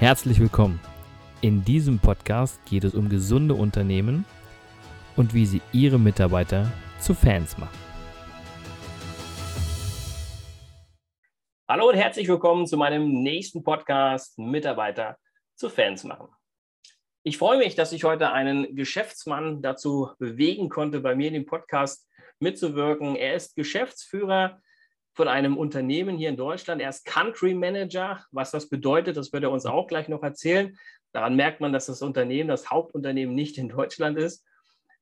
Herzlich willkommen. In diesem Podcast geht es um gesunde Unternehmen und wie sie ihre Mitarbeiter zu Fans machen. Hallo und herzlich willkommen zu meinem nächsten Podcast Mitarbeiter zu Fans machen. Ich freue mich, dass ich heute einen Geschäftsmann dazu bewegen konnte, bei mir in dem Podcast mitzuwirken. Er ist Geschäftsführer von einem Unternehmen hier in Deutschland. Er ist Country Manager. Was das bedeutet, das wird er uns auch gleich noch erzählen. Daran merkt man, dass das Unternehmen, das Hauptunternehmen nicht in Deutschland ist.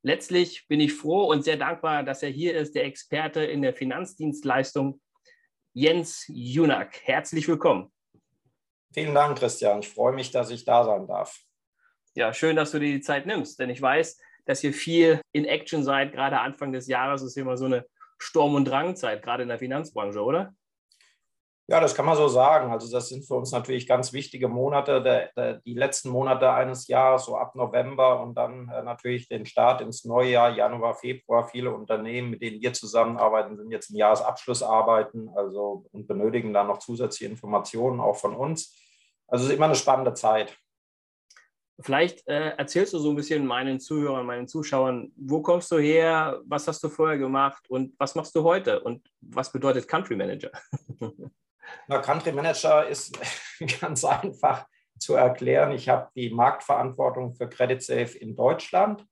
Letztlich bin ich froh und sehr dankbar, dass er hier ist, der Experte in der Finanzdienstleistung, Jens Junak. Herzlich willkommen. Vielen Dank, Christian. Ich freue mich, dass ich da sein darf. Ja, schön, dass du dir die Zeit nimmst, denn ich weiß, dass ihr viel in Action seid. Gerade Anfang des Jahres ist immer so eine Sturm- und Drangzeit, gerade in der Finanzbranche, oder? Ja, das kann man so sagen. Also das sind für uns natürlich ganz wichtige Monate, der, der, die letzten Monate eines Jahres, so ab November und dann äh, natürlich den Start ins neue Jahr, Januar, Februar. Viele Unternehmen, mit denen wir zusammenarbeiten, sind jetzt im Jahresabschlussarbeiten also, und benötigen dann noch zusätzliche Informationen auch von uns. Also es ist immer eine spannende Zeit. Vielleicht äh, erzählst du so ein bisschen meinen Zuhörern, meinen Zuschauern, wo kommst du her, was hast du vorher gemacht und was machst du heute und was bedeutet Country Manager? Na, Country Manager ist ganz einfach zu erklären. Ich habe die Marktverantwortung für Credit Safe in Deutschland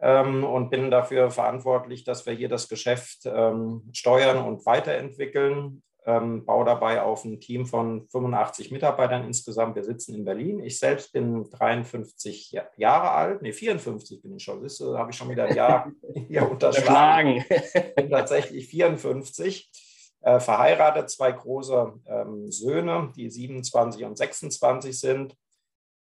ähm, und bin dafür verantwortlich, dass wir hier das Geschäft ähm, steuern und weiterentwickeln ähm, baue dabei auf ein Team von 85 Mitarbeitern insgesamt. Wir sitzen in Berlin. Ich selbst bin 53 Jahre alt, nee, 54 bin ich schon. Das habe ich schon wieder ein Jahr hier unterschlagen. bin tatsächlich 54. Äh, verheiratet, zwei große ähm, Söhne, die 27 und 26 sind.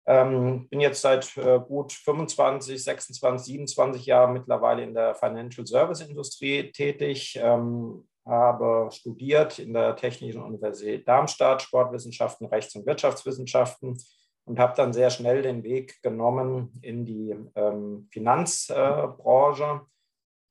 Ähm, bin jetzt seit äh, gut 25, 26, 27 Jahren mittlerweile in der Financial Service Industrie tätig. Ähm, habe studiert in der Technischen Universität Darmstadt Sportwissenschaften, Rechts- und Wirtschaftswissenschaften und habe dann sehr schnell den Weg genommen in die ähm, Finanzbranche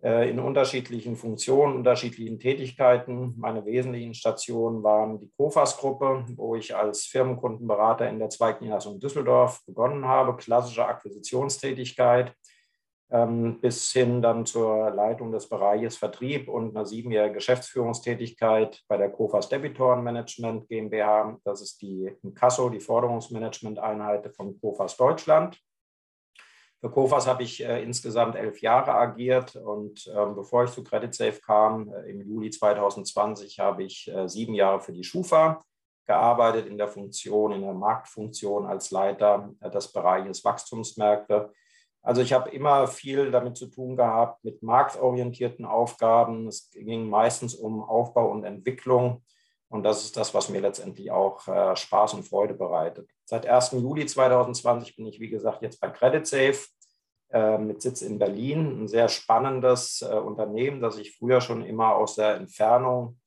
äh, in unterschiedlichen Funktionen, unterschiedlichen Tätigkeiten. Meine wesentlichen Stationen waren die COFAS-Gruppe, wo ich als Firmenkundenberater in der zweiten Niederlassung Düsseldorf begonnen habe, klassische Akquisitionstätigkeit bis hin dann zur Leitung des Bereiches Vertrieb und einer siebenjährigen Geschäftsführungstätigkeit bei der COFAS Debitorenmanagement GmbH. Das ist die Inkasso, die Forderungsmanagement-Einheit von COFAS Deutschland. Für COFAS habe ich äh, insgesamt elf Jahre agiert und äh, bevor ich zu CreditSafe kam, äh, im Juli 2020, habe ich äh, sieben Jahre für die Schufa gearbeitet in der Funktion, in der Marktfunktion als Leiter äh, des Bereiches Wachstumsmärkte also ich habe immer viel damit zu tun gehabt mit marktorientierten Aufgaben. Es ging meistens um Aufbau und Entwicklung. Und das ist das, was mir letztendlich auch äh, Spaß und Freude bereitet. Seit 1. Juli 2020 bin ich, wie gesagt, jetzt bei CreditSafe äh, mit Sitz in Berlin. Ein sehr spannendes äh, Unternehmen, das ich früher schon immer aus der Entfernung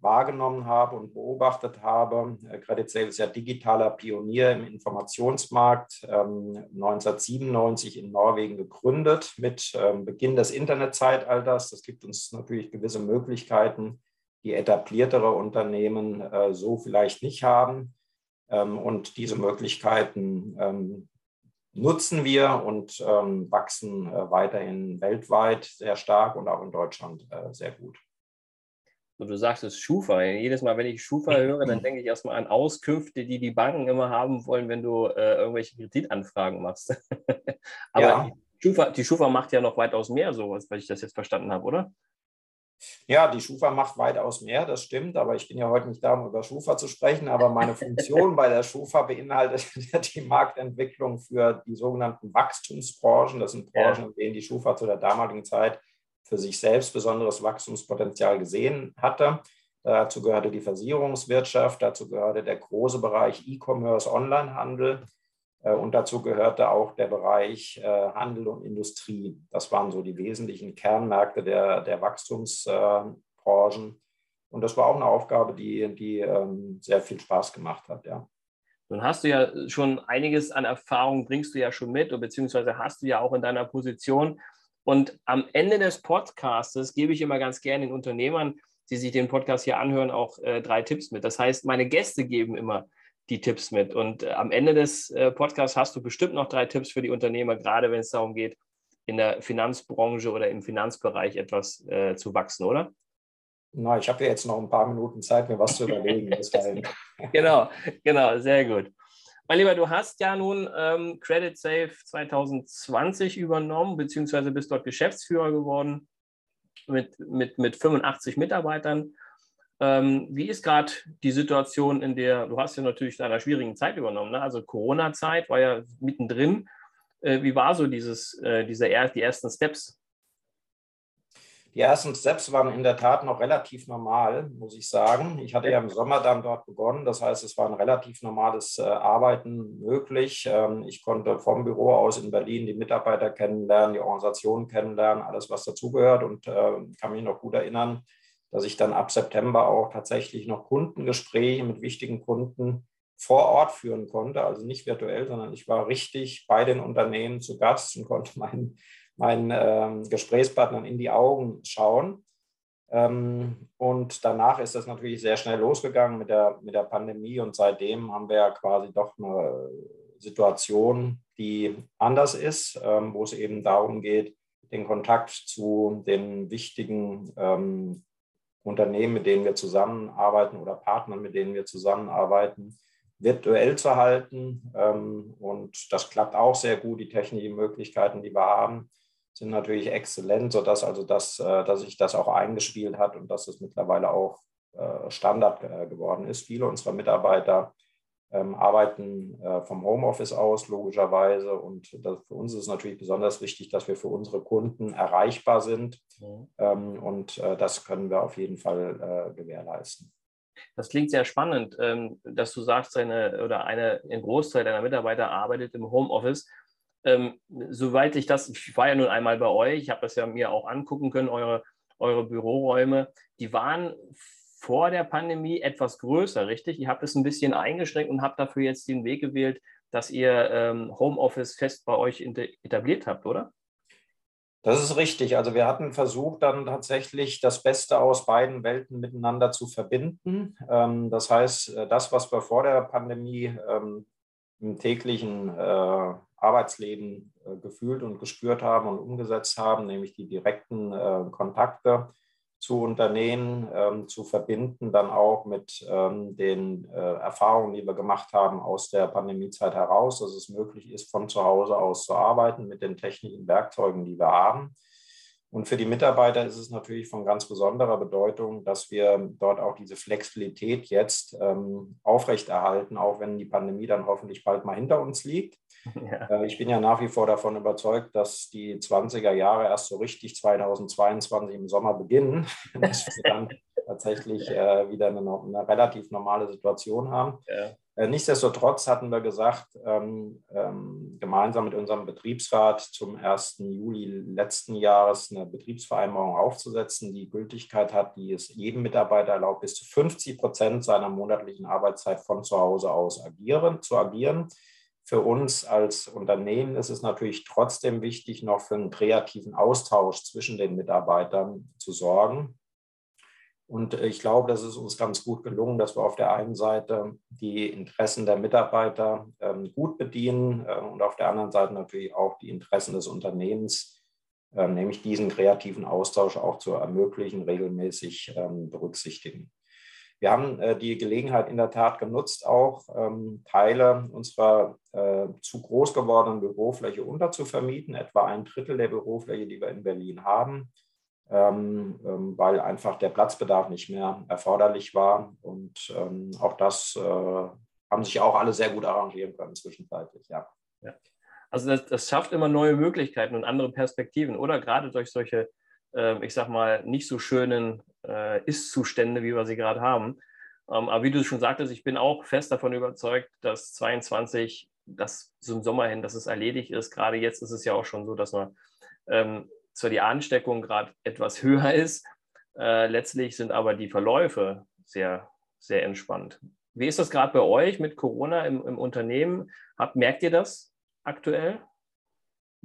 wahrgenommen habe und beobachtet habe. Äh, Credit Sales ist ja digitaler Pionier im Informationsmarkt, 1997 ähm, in Norwegen gegründet mit ähm, Beginn des Internetzeitalters. Das gibt uns natürlich gewisse Möglichkeiten, die etabliertere Unternehmen äh, so vielleicht nicht haben. Ähm, und diese Möglichkeiten nutzen wir und wachsen äh, weiterhin weltweit sehr stark und auch in Deutschland sehr gut. Und du sagst es Schufa. Jedes Mal, wenn ich Schufa höre, dann denke ich erstmal an Auskünfte, die die Banken immer haben wollen, wenn du äh, irgendwelche Kreditanfragen machst. Aber ja. die, Schufa, die Schufa macht ja noch weitaus mehr, so, weil ich das jetzt verstanden habe, oder? Ja, die Schufa macht weitaus mehr, das stimmt, aber ich bin ja heute nicht da, um über Schufa zu sprechen. Aber meine Funktion bei der Schufa beinhaltet die Marktentwicklung für die sogenannten Wachstumsbranchen. Das sind Branchen, in denen die Schufa zu der damaligen Zeit für sich selbst besonderes Wachstumspotenzial gesehen hatte. Dazu gehörte die Versicherungswirtschaft, dazu gehörte der große Bereich E-Commerce, Onlinehandel äh, und dazu gehörte auch der Bereich äh, Handel und Industrie. Das waren so die wesentlichen Kernmärkte der, der Wachstumsbranchen. Und das war auch eine Aufgabe, die, die ähm, sehr viel Spaß gemacht hat, ja. Nun hast du ja schon einiges an Erfahrung, bringst du ja schon mit, beziehungsweise hast du ja auch in deiner Position und am Ende des Podcasts gebe ich immer ganz gerne den Unternehmern, die sich den Podcast hier anhören, auch äh, drei Tipps mit. Das heißt, meine Gäste geben immer die Tipps mit. Und äh, am Ende des äh, Podcasts hast du bestimmt noch drei Tipps für die Unternehmer, gerade wenn es darum geht, in der Finanzbranche oder im Finanzbereich etwas äh, zu wachsen, oder? Na, ich habe ja jetzt noch ein paar Minuten Zeit, mir was zu überlegen. genau, genau, sehr gut. Mein Lieber, du hast ja nun ähm, Credit Safe 2020 übernommen, beziehungsweise bist dort Geschäftsführer geworden mit, mit, mit 85 Mitarbeitern. Ähm, wie ist gerade die Situation, in der du hast ja natürlich in einer schwierigen Zeit übernommen, ne? also Corona-Zeit war ja mittendrin. Äh, wie war so dieses, äh, diese, die ersten Steps? Die ersten Steps waren in der Tat noch relativ normal, muss ich sagen. Ich hatte ja im Sommer dann dort begonnen. Das heißt, es war ein relativ normales äh, Arbeiten möglich. Ähm, ich konnte vom Büro aus in Berlin die Mitarbeiter kennenlernen, die Organisation kennenlernen, alles, was dazugehört und äh, kann mich noch gut erinnern, dass ich dann ab September auch tatsächlich noch Kundengespräche mit wichtigen Kunden vor Ort führen konnte, also nicht virtuell, sondern ich war richtig bei den Unternehmen zu Gast und konnte meinen meinen ähm, Gesprächspartnern in die Augen schauen. Ähm, und danach ist das natürlich sehr schnell losgegangen mit der, mit der Pandemie und seitdem haben wir ja quasi doch eine Situation, die anders ist, ähm, wo es eben darum geht, den Kontakt zu den wichtigen ähm, Unternehmen, mit denen wir zusammenarbeiten oder Partnern, mit denen wir zusammenarbeiten, virtuell zu halten. Ähm, und das klappt auch sehr gut, die technischen Möglichkeiten, die wir haben sind natürlich exzellent, sodass also das, äh, dass sich das auch eingespielt hat und dass es mittlerweile auch äh, Standard äh, geworden ist. Viele unserer Mitarbeiter ähm, arbeiten vom Homeoffice aus, logischerweise. Und für uns ist es natürlich besonders wichtig, dass wir für unsere Kunden erreichbar sind. Mhm. Ähm, und das können wir auf jeden Fall gewährleisten. Das klingt sehr spannend, ähm, dass du sagst, eine oder eine, ein Großteil deiner Mitarbeiter arbeitet im Homeoffice ähm, soweit ich das, ich war ja nun einmal bei euch, ich habe das ja mir auch angucken können, eure, eure Büroräume, die waren vor der Pandemie etwas größer, richtig? Ihr habt es ein bisschen eingeschränkt und habt dafür jetzt den Weg gewählt, dass ihr ähm, Homeoffice fest bei euch etabliert habt, oder? Das ist richtig. Also wir hatten versucht, dann tatsächlich das Beste aus beiden Welten miteinander zu verbinden. Ähm, das heißt, äh, das, was wir vor der Pandemie ähm, im täglichen äh, Arbeitsleben äh, gefühlt und gespürt haben und umgesetzt haben, nämlich die direkten äh, Kontakte zu Unternehmen ähm, zu verbinden, dann auch mit ähm, den äh, Erfahrungen, die wir gemacht haben aus der Pandemiezeit heraus, dass es möglich ist, von zu Hause aus zu arbeiten mit den technischen Werkzeugen, die wir haben. Und für die Mitarbeiter ist es natürlich von ganz besonderer Bedeutung, dass wir dort auch diese Flexibilität jetzt ähm, aufrechterhalten, auch wenn die Pandemie dann hoffentlich bald mal hinter uns liegt. Ja. Äh, ich bin ja nach wie vor davon überzeugt, dass die 20er Jahre erst so richtig 2022 im Sommer beginnen, dass wir dann tatsächlich äh, wieder eine, eine, relativ normale Situation haben. Ja. Äh, nichtsdestotrotz hatten wir gesagt, ähm, ähm, gemeinsam mit unserem Betriebsrat zum 1. Juli letzten Jahres eine Betriebsvereinbarung aufzusetzen, die Gültigkeit hat, die es jedem Mitarbeiter erlaubt, bis zu 50 Prozent seiner monatlichen Arbeitszeit von zu Hause aus agieren, zu agieren. Für uns als Unternehmen ist es natürlich trotzdem wichtig, noch für einen kreativen Austausch zwischen den Mitarbeitern zu sorgen. Und ich glaube, das ist uns ganz gut gelungen, dass wir auf der einen Seite die Interessen der Mitarbeiter ähm, gut bedienen äh, und auf der anderen Seite natürlich auch die Interessen des Unternehmens, äh, nämlich diesen kreativen Austausch auch zu ermöglichen, regelmäßig ähm, berücksichtigen. Wir haben äh, die Gelegenheit in der Tat genutzt, auch ähm, Teile unserer äh, zu groß gewordenen Bürofläche unterzuvermieten, etwa ein Drittel der Bürofläche, die wir in Berlin haben, weil einfach der Platzbedarf nicht mehr erforderlich war. Und ähm, auch das äh, haben sich auch alle sehr gut arrangieren können zwischenzeitlich, ja. ja. Also das, das schafft immer neue Möglichkeiten und andere Perspektiven, oder? Gerade durch solche ähm, ich sag mal, nicht so schönen äh, Ist-Zustände, wie wir sie gerade haben. Ähm, aber wie du schon sagtest, ich bin auch fest davon überzeugt, dass 22 das im Sommer hin, dass es erledigt ist. Gerade jetzt ist es ja auch schon so, dass man ähm, zwar die Ansteckung gerade etwas höher ist, äh, letztlich sind aber die Verläufe sehr, sehr entspannt. Wie ist das gerade bei euch mit Corona im, im Unternehmen? Habt, merkt ihr das aktuell?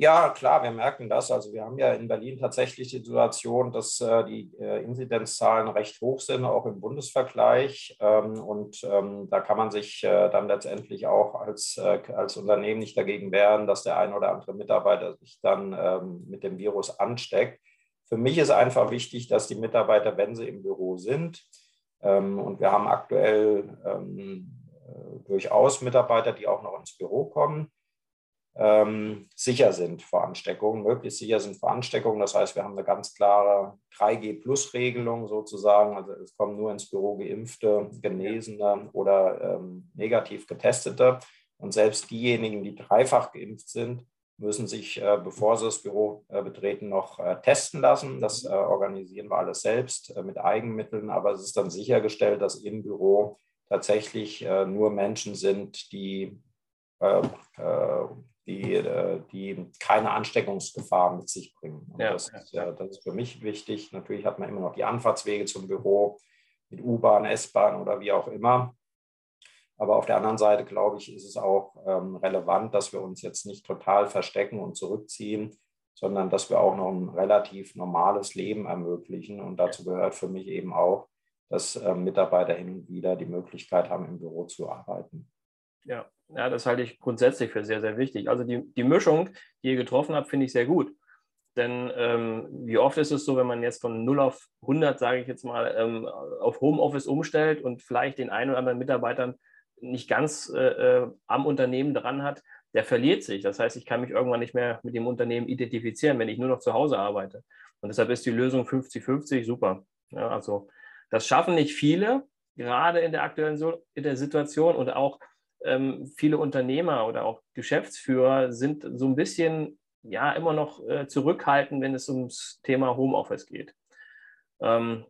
Ja, klar, wir merken das. Also wir haben ja in Berlin tatsächlich die Situation, dass äh, die äh, Inzidenzzahlen recht hoch sind, auch im Bundesvergleich. Ähm, und ähm, da kann man sich äh, dann letztendlich auch als, äh, als Unternehmen nicht dagegen wehren, dass der ein oder andere Mitarbeiter sich dann ähm, mit dem Virus ansteckt. Für mich ist einfach wichtig, dass die Mitarbeiter, wenn sie im Büro sind, ähm, und wir haben aktuell ähm, äh, durchaus Mitarbeiter, die auch noch ins Büro kommen, ähm, sicher sind vor Ansteckungen, möglichst sicher sind vor Ansteckungen. Das heißt, wir haben eine ganz klare 3G-Plus-Regelung sozusagen. Also es kommen nur ins Büro geimpfte, Genesene oder ähm, negativ getestete. Und selbst diejenigen, die dreifach geimpft sind, müssen sich, äh, bevor sie das Büro äh, betreten, noch äh, testen lassen. Das äh, organisieren wir alles selbst äh, mit Eigenmitteln. Aber es ist dann sichergestellt, dass im Büro tatsächlich äh, nur Menschen sind, die die, äh, die keine Ansteckungsgefahr mit sich bringen. Ja, das, ist, ja, das ist für mich wichtig. Natürlich hat man immer noch die Anfahrtswege zum Büro mit U-Bahn, S-Bahn oder wie auch immer. Aber auf der anderen Seite, glaube ich, ist es auch ähm, relevant, dass wir uns jetzt nicht total verstecken und zurückziehen, sondern dass wir auch noch ein relativ normales Leben ermöglichen. Und dazu gehört für mich eben auch, dass äh, Mitarbeiter hin und wieder die Möglichkeit haben, im Büro zu arbeiten. Ja, ja, das halte ich grundsätzlich für sehr, sehr wichtig. Also die, die Mischung, die ihr getroffen habt, finde ich sehr gut. Denn ähm, wie oft ist es so, wenn man jetzt von 0 auf 100, sage ich jetzt mal, ähm, auf Homeoffice umstellt und vielleicht den einen oder anderen Mitarbeitern nicht ganz äh, äh am Unternehmen dran hat, der verliert sich. Das heißt, ich kann mich irgendwann nicht mehr mit dem Unternehmen identifizieren, wenn ich nur noch zu Hause arbeite. Und deshalb ist die Lösung 50-50 super. Ja, also das schaffen nicht viele, gerade in der aktuellen so in der Situation und auch ähm, viele Unternehmer oder auch Geschäftsführer sind so ein bisschen ja immer noch äh, zurückhaltend, wenn es ums Thema Homeoffice geht. Ähm,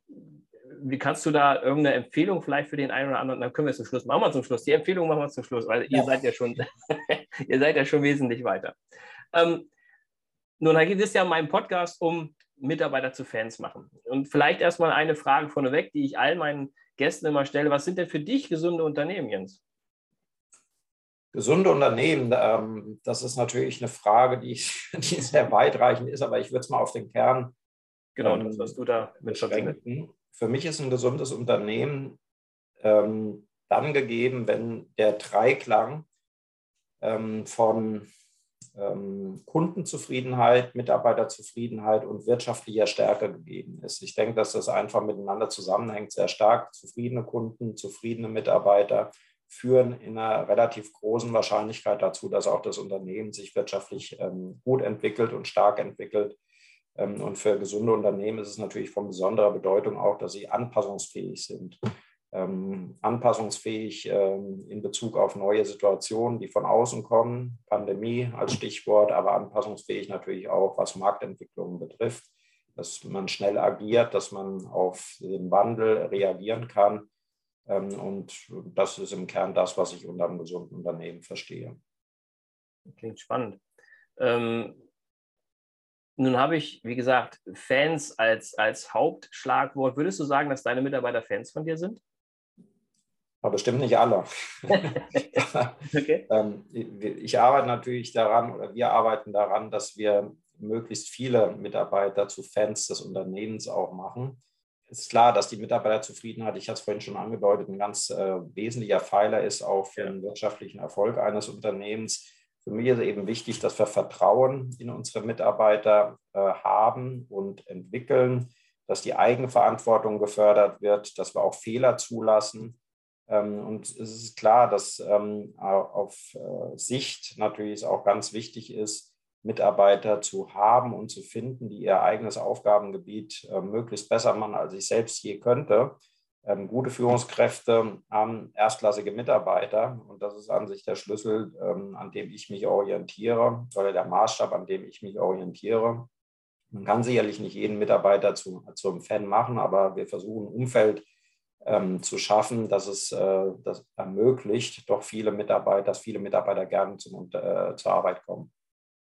wie kannst du da irgendeine Empfehlung vielleicht für den einen oder anderen? Dann können wir es zum Schluss machen wir zum Schluss. Die Empfehlung machen wir zum Schluss, weil ja. ihr seid ja schon, ihr seid ja schon wesentlich weiter. Ähm, nun, da geht es ja in meinem Podcast um Mitarbeiter zu Fans machen. Und vielleicht erstmal eine Frage vorneweg, die ich all meinen Gästen immer stelle. Was sind denn für dich gesunde Unternehmen, Jens? Gesunde Unternehmen, ähm, das ist natürlich eine Frage, die, die sehr weitreichend ist, aber ich würde es mal auf den Kern. Genau, ähm, das, was du da mit beschränken. Für mich ist ein gesundes Unternehmen ähm, dann gegeben, wenn der Dreiklang ähm, von ähm, Kundenzufriedenheit, Mitarbeiterzufriedenheit und wirtschaftlicher Stärke gegeben ist. Ich denke, dass das einfach miteinander zusammenhängt, sehr stark. Zufriedene Kunden, zufriedene Mitarbeiter führen in einer relativ großen Wahrscheinlichkeit dazu, dass auch das Unternehmen sich wirtschaftlich ähm, gut entwickelt und stark entwickelt. Ähm, und für gesunde Unternehmen ist es natürlich von besonderer Bedeutung auch, dass sie anpassungsfähig sind. Ähm, anpassungsfähig in Bezug auf neue Situationen, die von außen kommen, Pandemie als Stichwort, aber anpassungsfähig natürlich auch, was Marktentwicklungen betrifft, dass man schnell agiert, dass man auf den Wandel reagieren kann und das ist im Kern das, was ich unter einem gesunden Unternehmen verstehe. Klingt spannend. Ähm, nun habe ich, wie gesagt, Fans als, als Hauptschlagwort. Würdest du sagen, dass deine Mitarbeiter Fans von dir sind? Aber bestimmt nicht alle. okay. ähm, ich arbeite natürlich daran, oder wir arbeiten daran, dass wir möglichst viele Mitarbeiter zu Fans des Unternehmens auch machen ist klar, dass die Mitarbeiterzufriedenheit, ich hatte es vorhin schon angedeutet, ein ganz äh, wesentlicher Pfeiler ist auch für den wirtschaftlichen Erfolg eines Unternehmens. Für mich ist eben wichtig, dass wir Vertrauen in unsere Mitarbeiter äh, haben und entwickeln, dass die Eigenverantwortung gefördert wird, dass wir auch Fehler zulassen. Ähm, und es ist klar, dass ähm, auf äh, Sicht natürlich es auch ganz wichtig ist, Mitarbeiter zu haben und zu finden, die ihr eigenes Aufgabengebiet äh, möglichst besser machen, als ich selbst je könnte. Ähm, gute Führungskräfte haben erstklassige Mitarbeiter und das ist an sich der Schlüssel, ähm, an dem ich mich orientiere oder der Maßstab, an dem ich mich orientiere. Man kann sicherlich nicht jeden Mitarbeiter zu, zum Fan machen, aber wir versuchen ein Umfeld ähm, zu schaffen, dass es äh, das ermöglicht, doch viele Mitarbeiter, dass viele Mitarbeiter gerne zum, äh, zur Arbeit kommen.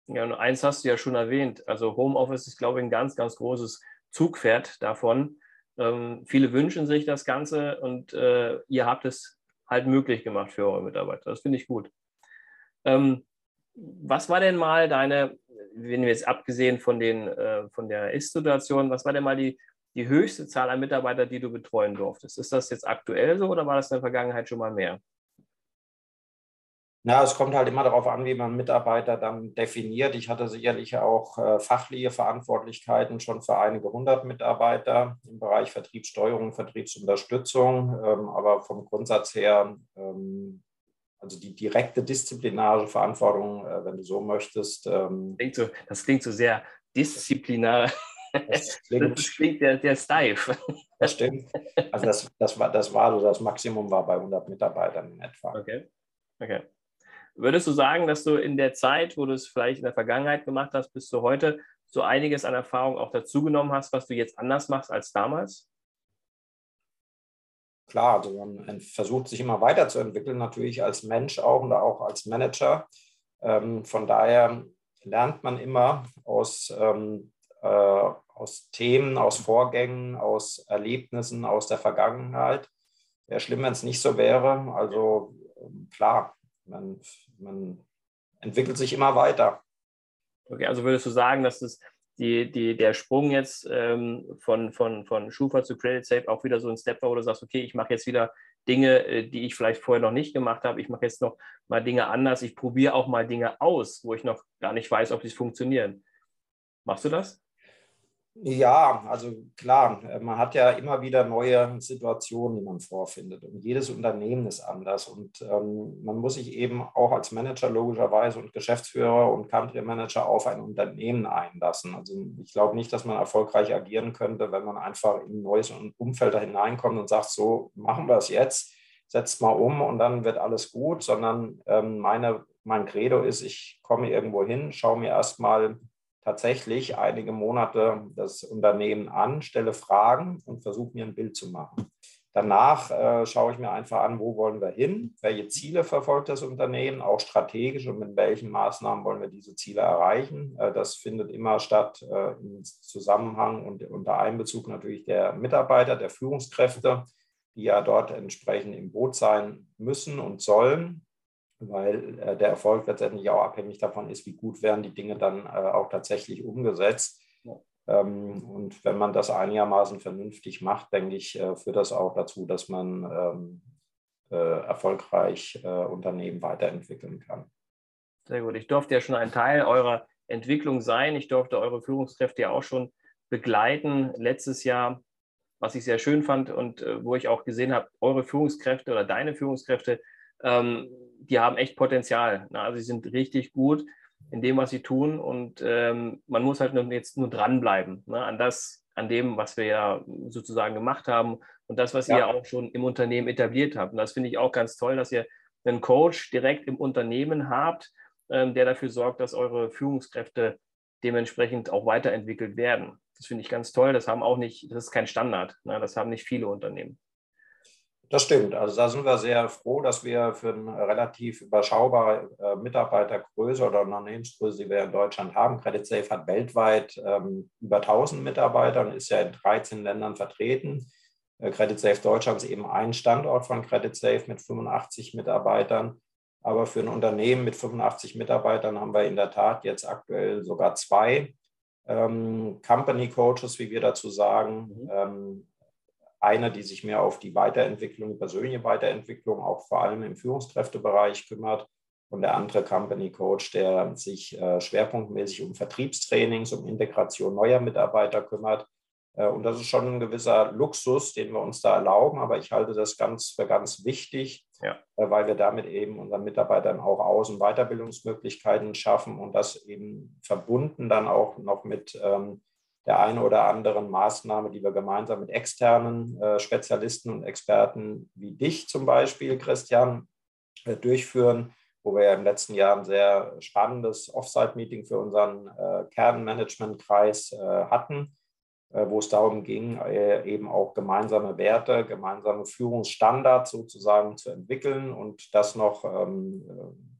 Ja, und eins hast du ja schon erwähnt. Also Homeoffice ist, glaube ich, ein ganz, ganz großes Zugpferd davon. Ähm, viele wünschen sich das Ganze und äh, ihr habt es halt möglich gemacht für eure Mitarbeiter. Das finde ich gut. Ähm, was war denn mal deine, wenn wir jetzt abgesehen von, den, äh, von der Ist-Situation, was war denn mal die, die höchste Zahl an Mitarbeitern, die du betreuen durftest? Ist das jetzt aktuell so oder war das in der Vergangenheit schon mal mehr? Na, es kommt halt immer darauf an, wie man Mitarbeiter dann definiert. Ich hatte sicherlich auch äh, fachliche Verantwortlichkeiten schon für einige hundert Mitarbeiter im Bereich Vertriebssteuerung, Vertriebsunterstützung. Ähm, aber vom Grundsatz her, ähm, also die direkte disziplinarische Verantwortung, äh, wenn du so möchtest. Ähm, klingt so, das klingt so sehr disziplinär. Das klingt, das klingt der, der steif. Das stimmt. Also das, das, war, das war so, das Maximum war bei 100 Mitarbeitern in etwa. Okay. Okay. Würdest du sagen, dass du in der Zeit, wo du es vielleicht in der Vergangenheit gemacht hast, bis zu heute, so einiges an Erfahrung auch dazugenommen hast, was du jetzt anders machst als damals? Klar, also man versucht sich immer weiterzuentwickeln, natürlich als Mensch auch und auch als Manager. Ähm, von daher lernt man immer aus, ähm, äh, aus Themen, aus Vorgängen, aus Erlebnissen aus der Vergangenheit. Wäre schlimm, wenn es nicht so wäre. Also ähm, klar, man, man entwickelt sich immer weiter. Okay, also würdest du sagen, dass das die, die, der Sprung jetzt ähm, von, von, von Schufa zu Credit Safe auch wieder so ein Step war, wo du sagst, okay, ich mache jetzt wieder Dinge, äh, die ich vielleicht vorher noch nicht gemacht habe. Ich mache jetzt noch mal Dinge anders. Ich probiere auch mal Dinge aus, wo ich noch gar nicht weiß, ob sie funktionieren. Machst du das? Ja, also klar, äh, man hat ja immer wieder neue Situationen, die man vorfindet. Und jedes Unternehmen ist anders. Und ähm, man muss sich eben auch als Manager logischerweise und Geschäftsführer und Country Manager auf ein Unternehmen einlassen. Also ich glaube nicht, dass man erfolgreich agieren könnte, wenn man einfach in ein neues Umfeld da hineinkommt und sagt, so machen wir es jetzt, setzt mal um und dann wird alles gut, sondern ähm, meine, mein Credo ist, ich komme irgendwo hin, schaue mir erstmal tatsächlich einige Monate das Unternehmen an, stelle Fragen und versuche mir ein Bild zu machen. Danach äh, schaue ich mir einfach an, wo wollen wir hin, welche Ziele verfolgt das Unternehmen, auch strategisch und mit welchen Maßnahmen wollen wir diese Ziele erreichen. Äh, das findet immer statt äh, im Zusammenhang und unter Einbezug natürlich der Mitarbeiter, der Führungskräfte, die ja dort entsprechend im Boot sein müssen und sollen weil äh, der Erfolg letztendlich auch abhängig davon ist, wie gut werden die Dinge dann äh, auch tatsächlich umgesetzt. Ja. Ähm, und wenn man das einigermaßen vernünftig macht, denke ich, äh, führt das auch dazu, dass man ähm, äh, erfolgreich äh, Unternehmen weiterentwickeln kann. Sehr gut. Ich durfte ja schon ein Teil eurer Entwicklung sein. Ich durfte eure Führungskräfte ja auch schon begleiten. Letztes Jahr, was ich sehr schön fand und äh, wo ich auch gesehen habe, eure Führungskräfte oder deine Führungskräfte ähm, die haben echt Potenzial. Ne? Also sie sind richtig gut in dem, was sie tun und ähm, man muss halt nur, jetzt nur dranbleiben ne? an das, an dem, was wir ja sozusagen gemacht haben und das, was ja. ihr auch schon im Unternehmen etabliert habt. Und das finde ich auch ganz toll, dass ihr einen Coach direkt im Unternehmen habt, ähm, der dafür sorgt, dass eure Führungskräfte dementsprechend auch weiterentwickelt werden. Das finde ich ganz toll. Das haben auch nicht, das ist kein Standard. Ne? Das haben nicht viele Unternehmen. Das stimmt. Also da sind wir sehr froh, dass wir für eine relativ überschaubare äh, Mitarbeitergröße oder Unternehmensgröße, die wir in Deutschland haben, Credit Safe hat weltweit ähm, über 1000 Mitarbeiter und ist ja in 13 Ländern vertreten. Äh, Credit Safe Deutschland ist eben ein Standort von Credit Safe mit 85 Mitarbeitern. Aber für ein Unternehmen mit 85 Mitarbeitern haben wir in der Tat jetzt aktuell sogar zwei ähm, Company Coaches, wie wir dazu sagen, mhm. ähm, eine, die sich mehr auf die Weiterentwicklung, persönliche Weiterentwicklung, auch vor allem im Führungskräftebereich kümmert. Und der andere Company Coach, der sich äh, schwerpunktmäßig um Vertriebstrainings, um Integration neuer Mitarbeiter kümmert. Äh, und das ist schon ein gewisser Luxus, den wir uns da erlauben. Aber ich halte das ganz für ganz wichtig, ja. äh, weil wir damit eben unseren Mitarbeitern auch und Weiterbildungsmöglichkeiten schaffen und das eben verbunden dann auch noch mit ähm, der eine oder anderen Maßnahme, die wir gemeinsam mit externen äh, Spezialisten und Experten wie dich zum Beispiel, Christian, äh, durchführen, wo wir ja im letzten Jahr ein sehr spannendes Offsite-Meeting für unseren äh, Kernmanagementkreis hatten, wo es darum ging, eben auch gemeinsame Werte, gemeinsame Führungsstandards sozusagen zu entwickeln und das noch ähm,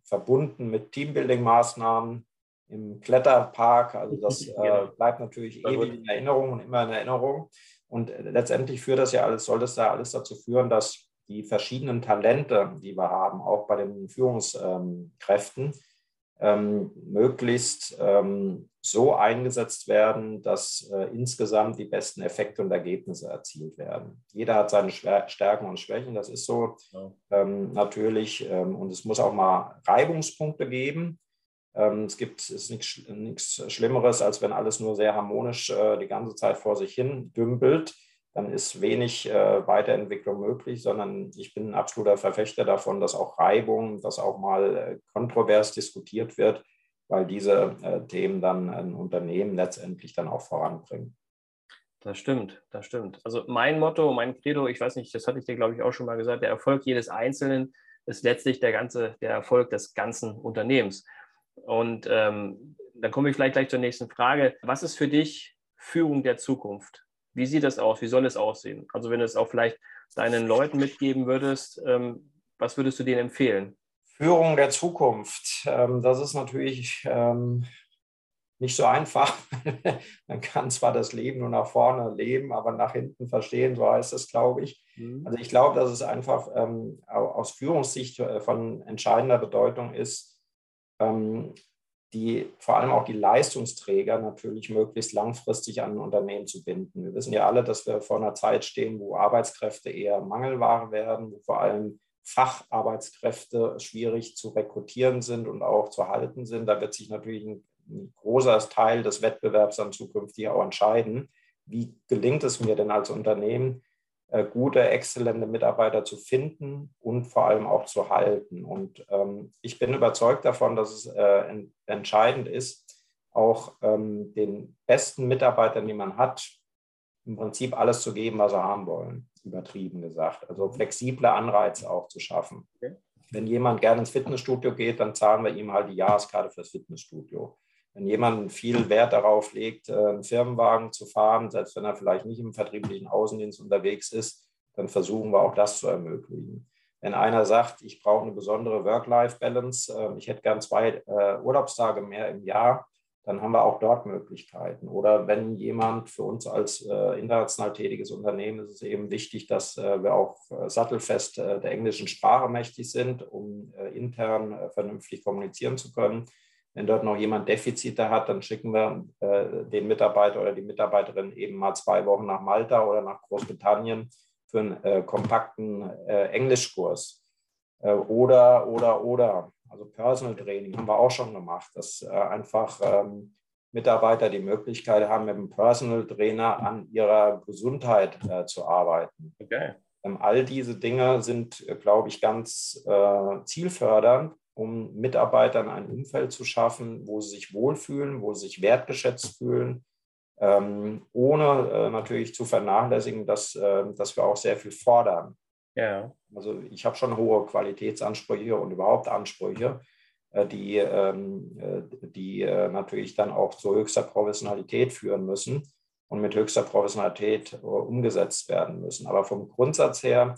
verbunden mit Teambuilding-Maßnahmen im Kletterpark. Also das äh, genau. bleibt natürlich ewig in Erinnerung und immer in Erinnerung. Und äh, letztendlich führt das ja alles, soll das ja alles dazu führen, dass die verschiedenen Talente, die wir haben, auch bei den Führungskräften, ähm, möglichst ähm, so eingesetzt werden, dass äh, insgesamt die besten Effekte und Ergebnisse erzielt werden. Jeder hat seine Schwer Stärken und Schwächen, das ist so ja. ähm, natürlich. Ähm, und es muss auch mal Reibungspunkte geben. Ähm, es gibt ist nichts Schlimmeres, als wenn alles nur sehr harmonisch äh, die ganze Zeit vor sich hin dümpelt. Dann ist wenig äh, Weiterentwicklung möglich, sondern ich bin ein absoluter Verfechter davon, dass auch Reibung, dass auch mal äh, kontrovers diskutiert wird weil diese Themen dann ein Unternehmen letztendlich dann auch voranbringen. Das stimmt, das stimmt. Also mein Motto, mein Credo, ich weiß nicht, das hatte ich dir, glaube ich, auch schon mal gesagt, der Erfolg jedes Einzelnen ist letztlich der ganze, der Erfolg des ganzen Unternehmens. Und ähm, dann komme ich vielleicht gleich zur nächsten Frage. Was ist für dich Führung der Zukunft? Wie sieht das aus? Wie soll es aussehen? Also wenn du es auch vielleicht deinen Leuten mitgeben würdest, ähm, was würdest du denen empfehlen? Führung der Zukunft. Ähm, das ist natürlich ähm, nicht so einfach. Man kann zwar das Leben nur nach vorne leben, aber nach hinten verstehen, so heißt es, glaube ich. Mhm. Also ich glaube, dass es einfach ähm, aus Führungssicht äh, von entscheidender Bedeutung ist, die vor allem auch die Leistungsträger natürlich möglichst langfristig an ein Unternehmen zu binden. Wir wissen ja alle, dass wir vor einer Zeit stehen, wo Arbeitskräfte eher Mangelware werden, wo vor allem Facharbeitskräfte schwierig zu rekrutieren sind und auch zu halten sind. Da wird sich natürlich ein, ein großer Teil des Wettbewerbs dann zukünftig auch entscheiden. Wie gelingt es mir denn als Unternehmen, gute, exzellente Mitarbeiter zu finden und vor allem auch zu halten? Und ähm, ich bin überzeugt davon, dass es äh, entscheidend ist, auch ähm, den besten Mitarbeitern, die man hat, im Prinzip alles zu geben, was sie haben wollen übertrieben gesagt. Also flexible Anreize auch zu schaffen. Okay. Wenn jemand gerne ins Fitnessstudio geht, dann zahlen wir ihm halt die Jahreskarte fürs Fitnessstudio. Wenn jemand viel Wert darauf legt, äh, einen Firmenwagen zu fahren, selbst wenn er vielleicht nicht im vertrieblichen Außendienst unterwegs ist, dann versuchen wir auch das zu ermöglichen. Wenn einer sagt, ich brauche eine besondere Work-Life-Balance, ähm, ich hätte gern zwei äh, Urlaubstage mehr im Jahr, dann haben wir auch dort Möglichkeiten. Oder wenn jemand für uns als äh, international tätiges Unternehmen ist es eben wichtig, dass wir auch sattelfest der englischen Sprache mächtig sind, um intern vernünftig kommunizieren zu können. Wenn dort noch jemand Defizite hat, dann schicken wir den Mitarbeiter oder die Mitarbeiterin eben mal zwei Wochen nach Malta oder nach Großbritannien für einen kompakten Englischkurs. oder, oder, oder. Also Personal Training haben wir auch schon gemacht, dass äh, einfach ähm, Mitarbeiter die Möglichkeit haben, mit dem Personal Trainer an ihrer Gesundheit äh, zu arbeiten. Okay. Ähm, all diese Dinge sind, äh, glaube ich, ganz äh, zielfördernd, um Mitarbeitern ein Umfeld zu schaffen, wo sie sich wohlfühlen, wo sie sich wertgeschätzt fühlen, ähm, ohne äh, natürlich zu vernachlässigen, dass, äh, dass wir auch sehr viel fordern. Ja. Also ich habe schon hohe Qualitätsansprüche und überhaupt Ansprüche, äh, die, ähm, äh, die äh, natürlich dann auch zu höchster Professionalität führen müssen und mit höchster Professionalität umgesetzt werden müssen. Aber vom Grundsatz her,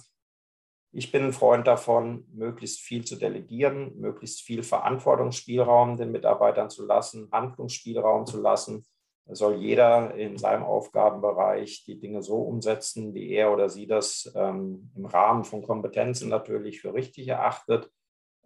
ich bin ein Freund davon, möglichst viel zu delegieren, möglichst viel Verantwortungsspielraum den Mitarbeitern zu lassen, Handlungsspielraum zu lassen soll jeder in seinem Aufgabenbereich die Dinge so umsetzen, wie er oder sie das ähm, im Rahmen von Kompetenzen natürlich für richtig erachtet.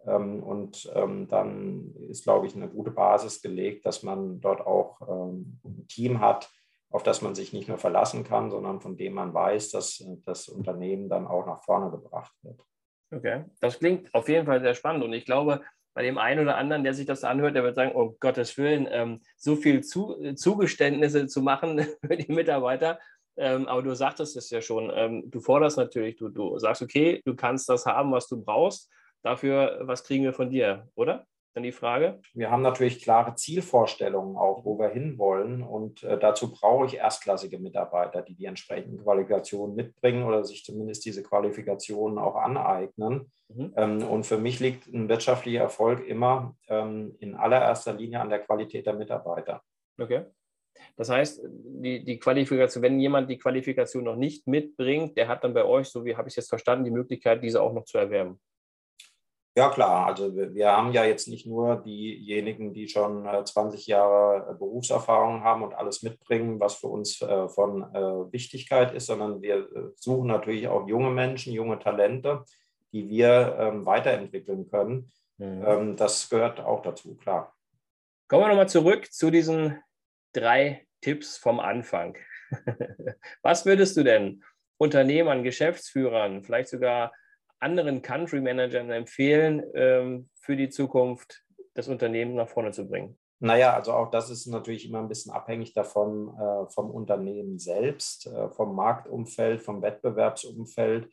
Ähm, und ähm, dann ist, glaube ich, eine gute Basis gelegt, dass man dort auch ähm, ein Team hat, auf das man sich nicht nur verlassen kann, sondern von dem man weiß, dass das Unternehmen dann auch nach vorne gebracht wird. Okay, das klingt auf jeden Fall sehr spannend und ich glaube, bei dem einen oder anderen, der sich das anhört, der wird sagen, um Gottes Willen, ähm, so viel zu, Zugeständnisse zu machen für die Mitarbeiter. Ähm, aber du sagtest es ja schon, ähm, du forderst natürlich, du, du sagst, okay, du kannst das haben, was du brauchst. Dafür, was kriegen wir von dir, oder? Dann die Frage? Wir haben natürlich klare Zielvorstellungen auch, wo wir hinwollen. Und äh, dazu brauche ich erstklassige Mitarbeiter, die die entsprechenden Qualifikationen mitbringen oder sich zumindest diese Qualifikationen auch aneignen. Mhm. Ähm, und für mich liegt ein wirtschaftlicher Erfolg immer ähm, in allererster Linie an der Qualität der Mitarbeiter. Okay. Das heißt, die, die Qualifikation, wenn jemand die Qualifikation noch nicht mitbringt, der hat dann bei euch, so wie habe ich es jetzt verstanden, die Möglichkeit, diese auch noch zu erwerben. Ja, klar. Also wir, haben ja jetzt nicht nur diejenigen, die schon 20 äh, Jahre äh, Berufserfahrung haben und alles mitbringen, was für uns äh, von Wichtigkeit ist, sondern wir suchen natürlich auch junge Menschen, junge Talente, die wir ähm, weiterentwickeln können. Mhm. Ähm, das gehört auch dazu, klar. Kommen wir nochmal zurück zu diesen drei Tipps vom Anfang. Was würdest du denn Unternehmern, Geschäftsführern, vielleicht sogar anderen Country Managern empfehlen, ähm, für die Zukunft das Unternehmen nach vorne zu bringen? Naja, also auch das ist natürlich immer ein bisschen abhängig davon, äh, vom Unternehmen selbst, äh, vom Marktumfeld, vom Wettbewerbsumfeld.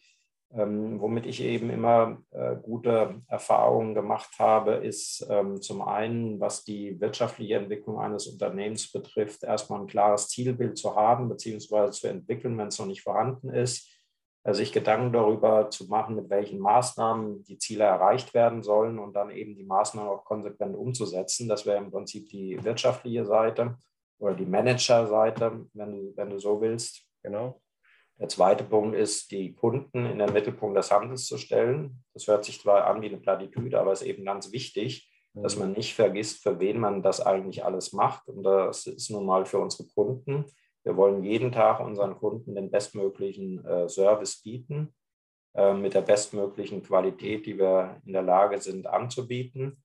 Ähm, womit ich eben immer äh, gute Erfahrungen gemacht habe, ist ähm, zum einen, was die wirtschaftliche Entwicklung eines Unternehmens betrifft, erstmal ein klares Zielbild zu haben, beziehungsweise zu entwickeln, wenn es noch nicht vorhanden ist. Also sich Gedanken darüber zu machen, mit welchen Maßnahmen die Ziele erreicht werden sollen und dann eben die Maßnahmen auch konsequent umzusetzen. Das wäre im Prinzip die wirtschaftliche Seite oder die Managerseite, wenn du, wenn du so willst. Genau. Der zweite Punkt ist, die Kunden in den Mittelpunkt des Handels zu stellen. Das hört sich zwar an wie eine Plattitüde, aber es ist eben ganz wichtig, mhm. dass man nicht vergisst, für wen man das eigentlich alles macht. Und das ist nun mal für unsere Kunden. Wir wollen jeden Tag unseren Kunden den bestmöglichen äh, Service bieten, äh, mit der bestmöglichen Qualität, die wir in der Lage sind anzubieten.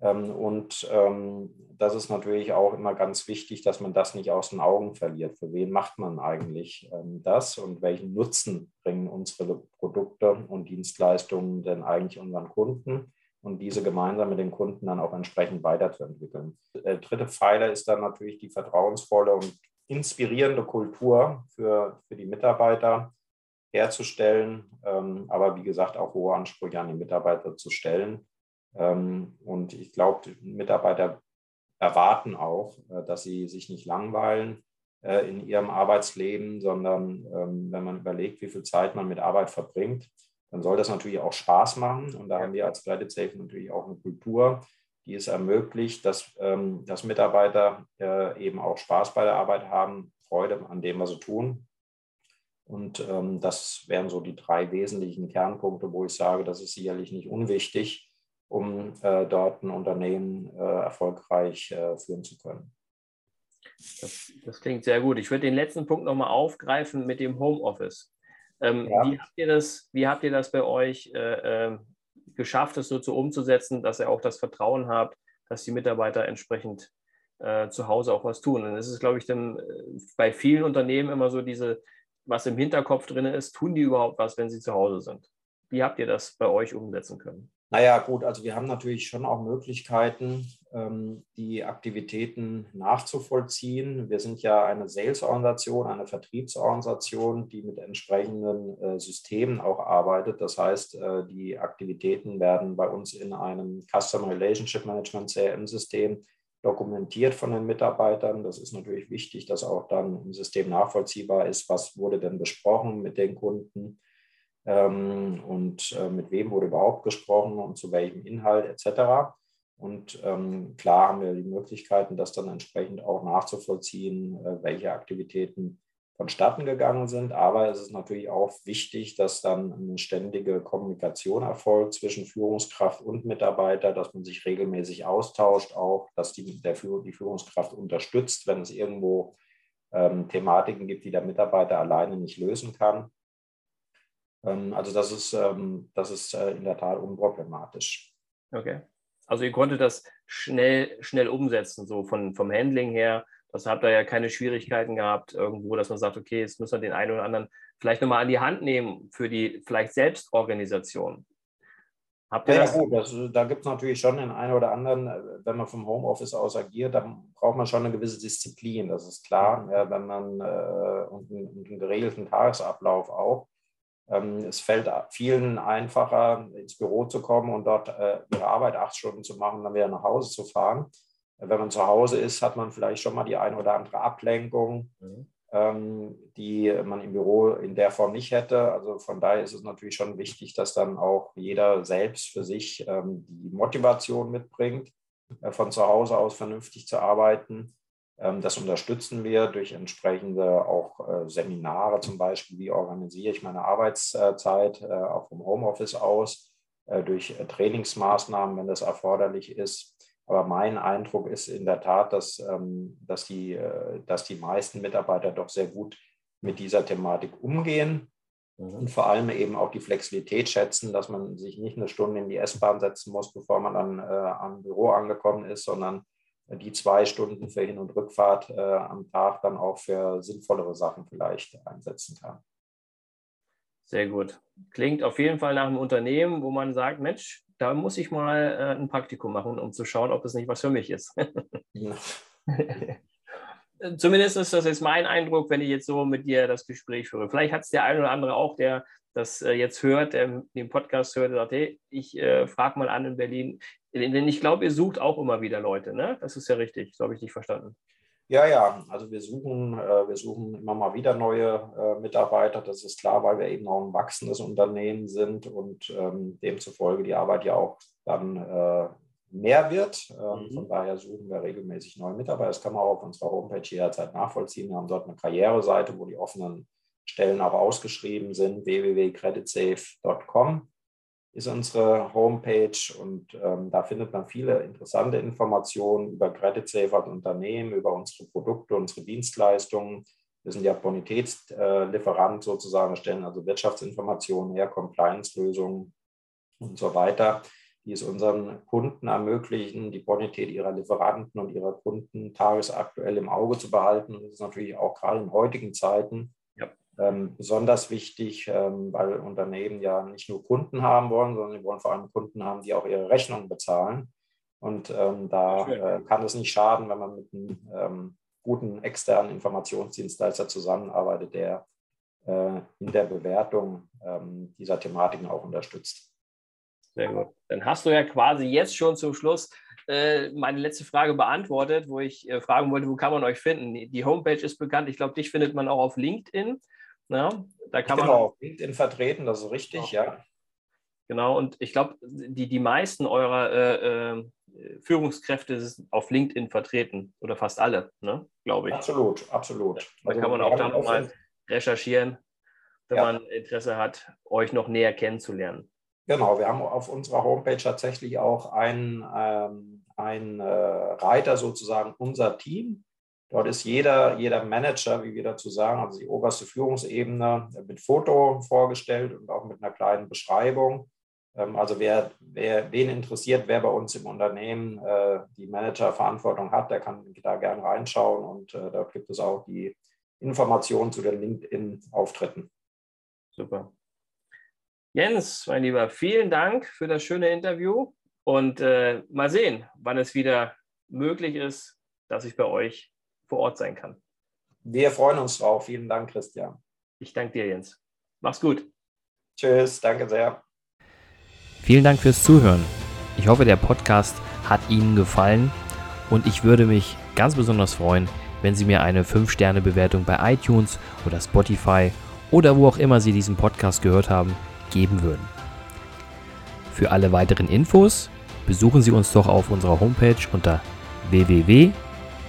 Ähm, und ähm, das ist natürlich auch immer ganz wichtig, dass man das nicht aus den Augen verliert. Für wen macht man eigentlich ähm, das und welchen Nutzen bringen unsere Produkte und Dienstleistungen denn eigentlich unseren Kunden? und diese gemeinsam mit den Kunden dann auch entsprechend weiterzuentwickeln. Der dritte Pfeiler ist dann natürlich die vertrauensvolle und inspirierende Kultur für, für die Mitarbeiter herzustellen, aber wie gesagt auch hohe Ansprüche an die Mitarbeiter zu stellen ähm, und ich glaube, Mitarbeiter erwarten auch, äh, dass sie sich nicht langweilen äh, in ihrem Arbeitsleben, sondern ähm, wenn man überlegt, wie viel Zeit man mit Arbeit verbringt, dann soll das natürlich auch Spaß machen. Und da haben wir als Credit Safe natürlich auch eine Kultur, die es ermöglicht, dass, ähm, dass Mitarbeiter äh, eben auch Spaß bei der Arbeit haben, Freude an dem, was sie tun. Und das wären so die drei wesentlichen Kernpunkte, wo ich sage, das ist sicherlich nicht unwichtig, um äh, dort ein Unternehmen äh, erfolgreich äh, führen zu können. Das, das, klingt sehr gut. Ich würde den letzten Punkt nochmal aufgreifen mit dem Homeoffice. Ähm, ja. wie, habt ihr das, wie habt ihr das bei euch äh, ähm, geschafft, es so zu umzusetzen, dass ihr auch das Vertrauen habt, dass die Mitarbeiter entsprechend äh, zu Hause auch was tun? Und es ist, glaube ich, dann äh, bei vielen Unternehmen immer so diese, was im Hinterkopf drin ist, tun die überhaupt was, wenn sie zu Hause sind? Wie habt ihr das bei euch umsetzen können? Naja, gut, also wir haben natürlich schon auch Möglichkeiten, ähm, die Aktivitäten nachzuvollziehen. Wir sind ja eine Sales-Organisation, eine Vertriebsorganisation, die mit entsprechenden äh, Systemen auch arbeitet. Das heißt, äh, die Aktivitäten werden bei uns in einem Customer Relationship Management CRM-System dokumentiert von den Mitarbeitern. Das ist natürlich wichtig, dass auch dann im System nachvollziehbar ist, was wurde denn besprochen mit den Kunden und äh, mit wem wurde überhaupt gesprochen und zu welchem Inhalt etc. Und ähm, klar haben wir die Möglichkeiten, das dann entsprechend auch nachzuvollziehen, äh, welche Aktivitäten vonstatten gegangen sind. Aber es ist natürlich auch wichtig, dass dann eine ständige Kommunikation erfolgt zwischen Führungskraft und Mitarbeiter, dass man sich regelmäßig austauscht, auch dass die, der, die Führungskraft unterstützt, wenn es irgendwo ähm, Thematiken gibt, die der Mitarbeiter alleine nicht lösen kann. Ähm, also das ist, ähm, das ist äh, in der Tat unproblematisch. Okay. Also ihr konntet das schnell, schnell umsetzen, so von, vom Handling her. Das habt ihr ja keine Schwierigkeiten gehabt irgendwo, dass man sagt, okay, jetzt müssen wir den einen oder anderen vielleicht nochmal an die Hand nehmen für die vielleicht Selbstorganisation. Habt ihr ja, das? gut, das, da gibt es natürlich schon den einen oder anderen, äh, wenn man vom Homeoffice aus agiert, dann braucht man schon eine gewisse Disziplin, das ist klar, ja, wenn man äh, und, einen, einen geregelten Tagesablauf auch. Ähm, es fällt vielen einfacher, ins Büro zu kommen und dort äh, ihre Arbeit acht Stunden zu machen, dann wieder nach Hause zu fahren. Wenn man zu Hause ist, hat man vielleicht schon mal die eine oder andere Ablenkung, mhm. Ähm, die man im Büro in der Form nicht hätte. Also von daher ist es natürlich schon wichtig, dass dann auch jeder selbst für sich ähm, die Motivation mitbringt, äh, von zu Hause aus vernünftig zu arbeiten das unterstützen wir durch entsprechende auch äh, Seminare zum Beispiel, wie organisiere ich meine Arbeitszeit äh, auch vom Homeoffice aus, äh, durch Trainingsmaßnahmen, wenn das erforderlich ist. Aber mein Eindruck ist in der Tat, dass, ähm, dass, die, dass die meisten Mitarbeiter doch sehr gut mit dieser Thematik umgehen mhm. und vor allem eben auch die Flexibilität schätzen, dass man sich nicht eine Stunde in die S-Bahn setzen muss, bevor man dann am Büro angekommen ist, sondern die zwei Stunden für Hin- und Rückfahrt äh, am Tag dann auch für sinnvollere Sachen vielleicht einsetzen kann. Sehr gut. Klingt auf jeden Fall nach einem Unternehmen, wo man sagt, Mensch, da muss ich mal äh, ein Praktikum machen, um zu schauen, ob es nicht was für mich ist. Zumindest ist das jetzt mein Eindruck, wenn ich jetzt so mit dir das Gespräch führe. Vielleicht hat es der ein oder andere auch, der das äh, jetzt hört, der den Podcast hört, und sagt, hey, ich äh, frage mal an in Berlin. Denn ich glaube, ihr sucht auch immer wieder Leute, ne? Das ist ja richtig, so habe ich dich verstanden. Ja, ja, also wir suchen, äh, wir suchen immer mal wieder neue äh, Mitarbeiter, das ist klar, weil wir eben auch ein wachsendes Unternehmen sind und ähm, demzufolge die Arbeit ja auch dann äh, mehr wird. Ähm, mhm. Von daher suchen wir regelmäßig neue Mitarbeiter. Das kann man auch auf unserer Homepage jederzeit nachvollziehen. Wir haben dort eine Karriereseite, wo die offenen Stellen auch ausgeschrieben sind. www.creditsafe.com ist unsere Homepage und ähm, da findet man viele interessante Informationen über CreditSafe als Unternehmen, über unsere Produkte, unsere Dienstleistungen. Wir sind ja Bonitätslieferant sozusagen, wir stellen also Wirtschaftsinformationen her, Compliance-Lösungen und so weiter, die es unseren Kunden ermöglichen, die Bonität ihrer Lieferanten und ihrer Kunden tagesaktuell im Auge zu behalten. Und das ist natürlich auch gerade in heutigen Zeiten ähm, besonders wichtig, ähm, weil Unternehmen ja nicht nur Kunden haben wollen, sondern sie wollen vor allem Kunden haben, die auch ihre Rechnungen bezahlen. Und ähm, da äh, kann es nicht schaden, wenn man mit einem ähm, guten externen Informationsdienstleister zusammenarbeitet, der äh, in der Bewertung ähm, dieser Thematiken auch unterstützt. Sehr gut. Dann hast du ja quasi jetzt schon zum Schluss äh, meine letzte Frage beantwortet, wo ich äh, fragen wollte, wo kann man euch finden? Die Homepage ist bekannt. Ich glaube, dich findet man auch auf LinkedIn. Ja, da kann genau, man auf LinkedIn vertreten, das ist richtig, genau. ja. Genau, und ich glaube, die, die meisten eurer äh, äh, Führungskräfte sind auf LinkedIn vertreten oder fast alle, ne? glaube ich. Absolut, absolut. Da also kann man auch da nochmal recherchieren, wenn ja. man Interesse hat, euch noch näher kennenzulernen. Genau, wir haben auf unserer Homepage tatsächlich auch einen, ähm, einen äh, Reiter sozusagen, unser Team. Dort ist jeder, jeder Manager, wie wir dazu sagen, also die oberste Führungsebene mit Foto vorgestellt und auch mit einer kleinen Beschreibung. Ähm, also wer, wer wen interessiert, wer bei uns im Unternehmen äh, die Managerverantwortung hat, der kann da gerne reinschauen und äh, dort gibt es auch die Informationen zu den LinkedIn-Auftritten. Super. Jens, mein Lieber, vielen Dank für das schöne Interview und äh, mal sehen, wann es wieder möglich ist, dass ich bei euch vor Ort sein kann. Wir freuen uns drauf. Vielen Dank, Christian. Ich danke dir, Jens. Mach's gut. Tschüss, danke sehr. Vielen Dank fürs Zuhören. Ich hoffe, der Podcast hat Ihnen gefallen und ich würde mich ganz besonders freuen, wenn Sie mir eine 5-Sterne-Bewertung bei iTunes oder Spotify oder wo auch immer Sie diesen Podcast gehört haben, geben würden. Für alle weiteren Infos besuchen Sie uns doch auf unserer Homepage unter www